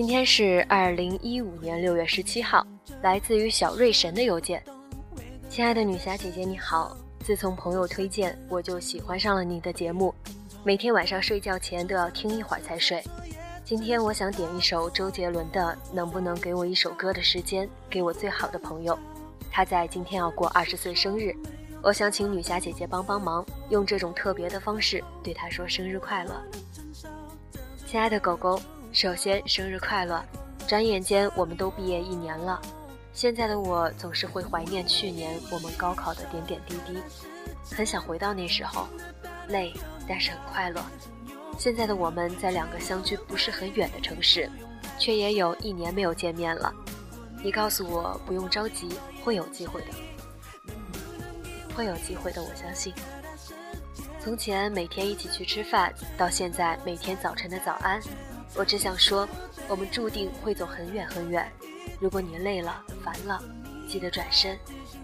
今天是二零一五年六月十七号，来自于小瑞神的邮件。亲爱的女侠姐姐你好，自从朋友推荐，我就喜欢上了你的节目，每天晚上睡觉前都要听一会儿才睡。今天我想点一首周杰伦的《能不能给我一首歌的时间》，给我最好的朋友，他在今天要过二十岁生日，我想请女侠姐姐帮帮忙，用这种特别的方式对他说生日快乐。亲爱的狗狗。首先，生日快乐！转眼间，我们都毕业一年了。现在的我总是会怀念去年我们高考的点点滴滴，很想回到那时候，累但是很快乐。现在的我们在两个相距不是很远的城市，却也有一年没有见面了。你告诉我不用着急，会有机会的，会有机会的，我相信。从前每天一起去吃饭，到现在每天早晨的早安。我只想说，我们注定会走很远很远。如果你累了、烦了，记得转身，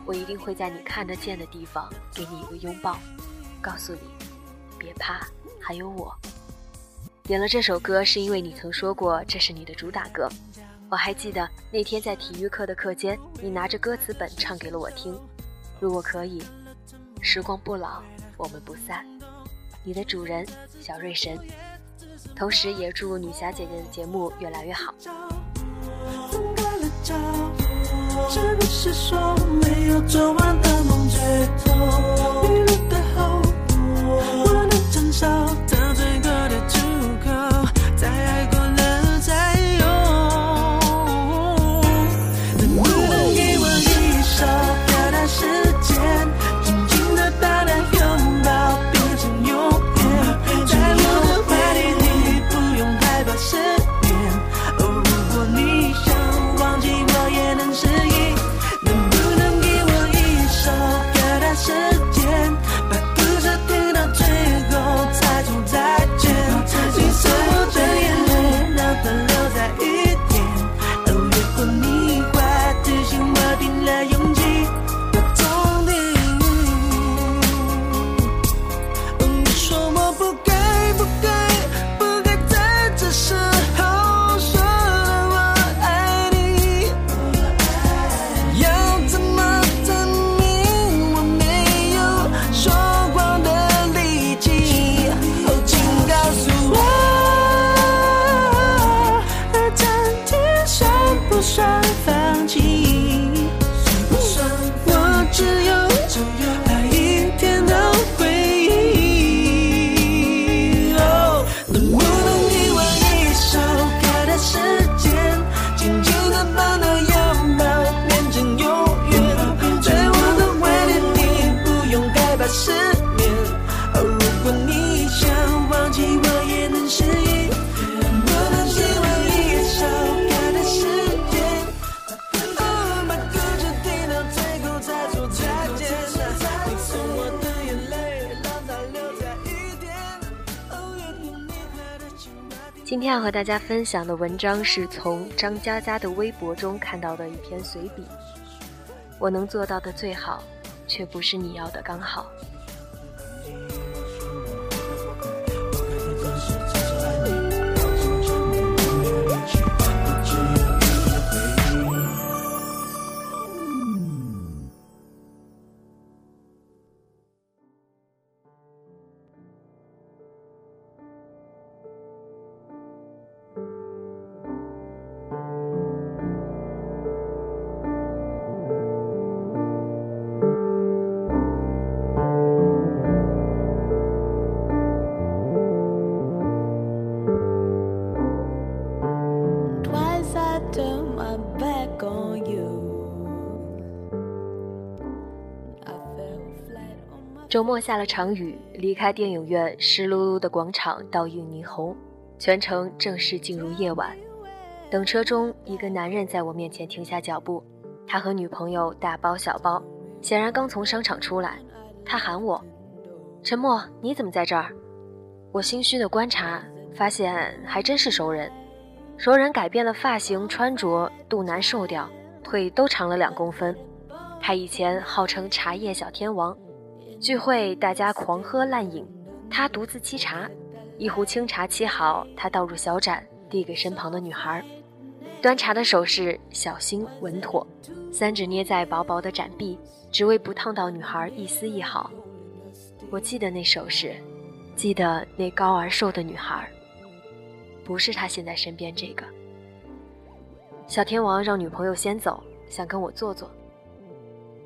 我一定会在你看得见的地方给你一个拥抱，告诉你，别怕，还有我。点了这首歌是因为你曾说过这是你的主打歌。我还记得那天在体育课的课间，你拿着歌词本唱给了我听。如果可以，时光不老，我们不散。你的主人小瑞神。同时也祝女侠姐姐的节目越来越好。今天要和大家分享的文章是从张嘉佳的微博中看到的一篇随笔。我能做到的最好，却不是你要的刚好。周末下了场雨，离开电影院湿漉漉的广场倒映霓虹，全程正式进入夜晚。等车中，一个男人在我面前停下脚步，他和女朋友大包小包，显然刚从商场出来。他喊我：“陈默，你怎么在这儿？”我心虚的观察，发现还真是熟人。熟人改变了发型、穿着，肚腩瘦掉，腿都长了两公分。他以前号称茶叶小天王，聚会大家狂喝滥饮，他独自沏茶，一壶清茶沏好，他倒入小盏，递给身旁的女孩。端茶的手势小心稳妥，三指捏在薄薄的盏壁，只为不烫到女孩一丝一毫。我记得那手势，记得那高而瘦的女孩，不是他现在身边这个。小天王让女朋友先走，想跟我坐坐。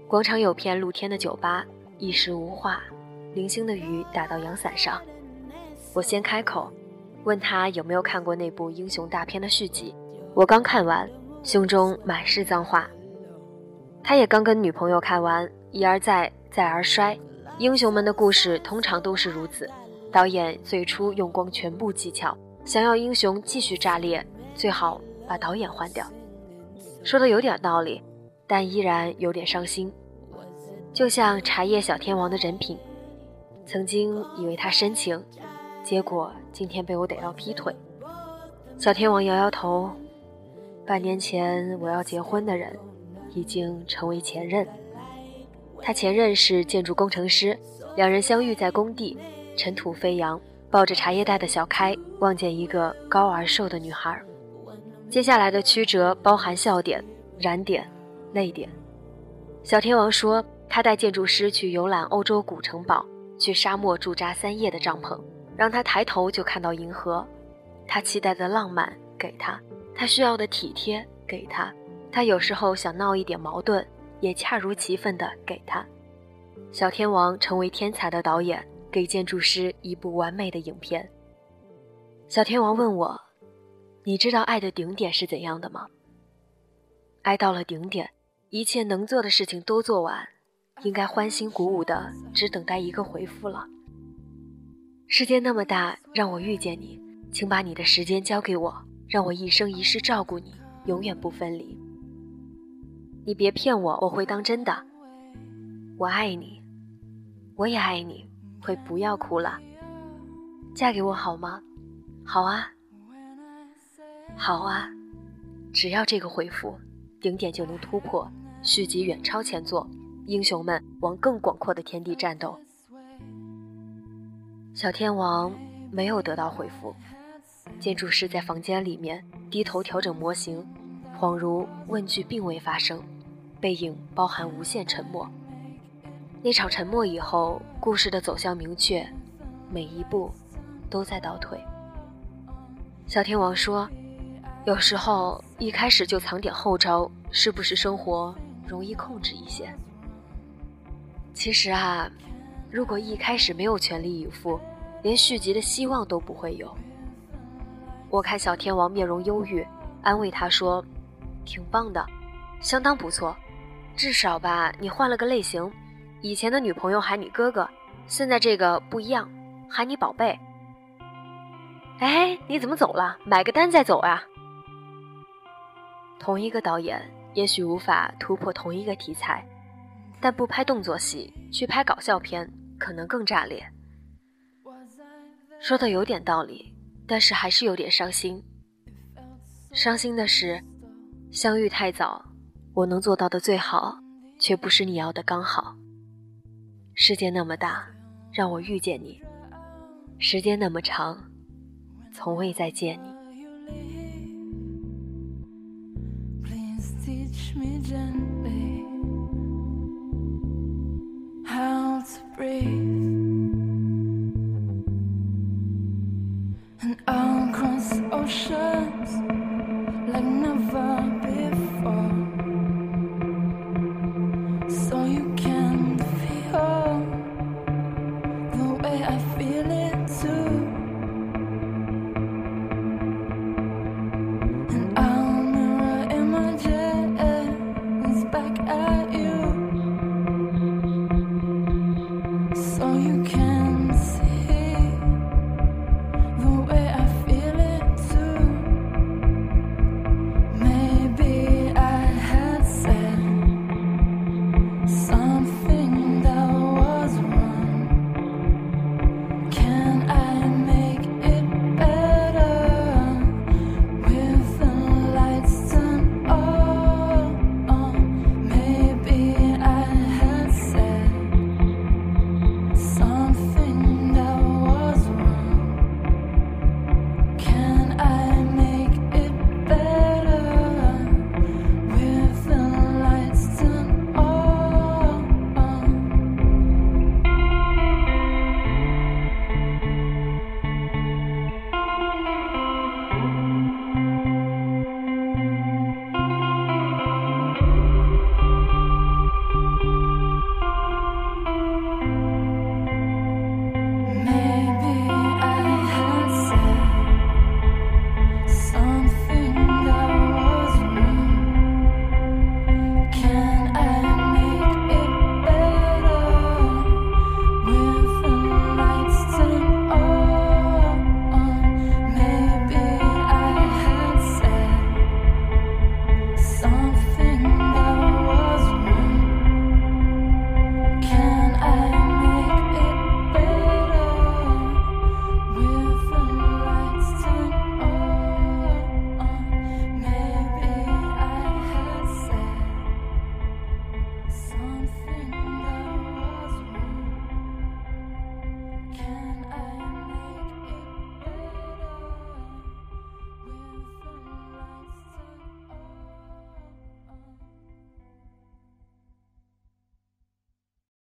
广场有片露天的酒吧，一时无话。零星的雨打到阳伞上，我先开口，问他有没有看过那部英雄大片的续集。我刚看完，胸中满是脏话。他也刚跟女朋友看完，一而再，再而衰。英雄们的故事通常都是如此。导演最初用光全部技巧，想要英雄继续炸裂，最好把导演换掉。说的有点道理，但依然有点伤心。就像茶叶小天王的人品，曾经以为他深情，结果今天被我逮到劈腿。小天王摇摇头，半年前我要结婚的人，已经成为前任。他前任是建筑工程师，两人相遇在工地，尘土飞扬，抱着茶叶袋的小开望见一个高而瘦的女孩。接下来的曲折包含笑点、燃点、泪点。小天王说。他带建筑师去游览欧洲古城堡，去沙漠驻扎三夜的帐篷，让他抬头就看到银河。他期待的浪漫给他，他需要的体贴给他，他有时候想闹一点矛盾，也恰如其分的给他。小天王成为天才的导演，给建筑师一部完美的影片。小天王问我：“你知道爱的顶点是怎样的吗？”爱到了顶点，一切能做的事情都做完。应该欢欣鼓舞的，只等待一个回复了。世界那么大，让我遇见你，请把你的时间交给我，让我一生一世照顾你，永远不分离。你别骗我，我会当真的。我爱你，我也爱你，会不要哭了。嫁给我好吗？好啊，好啊，只要这个回复，顶点就能突破，续集远超前作。英雄们往更广阔的天地战斗。小天王没有得到回复。建筑师在房间里面低头调整模型，恍如问句并未发生，背影包含无限沉默。那场沉默以后，故事的走向明确，每一步都在倒退。小天王说：“有时候一开始就藏点后招，是不是生活容易控制一些？”其实啊，如果一开始没有全力以赴，连续集的希望都不会有。我看小天王面容忧郁，安慰他说：“挺棒的，相当不错，至少吧，你换了个类型。以前的女朋友喊你哥哥，现在这个不一样，喊你宝贝。”哎，你怎么走了？买个单再走啊！同一个导演，也许无法突破同一个题材。但不拍动作戏，去拍搞笑片，可能更炸裂。说的有点道理，但是还是有点伤心。伤心的是，相遇太早，我能做到的最好，却不是你要的刚好。世界那么大，让我遇见你；时间那么长，从未再见你。breathe and I'll cross the ocean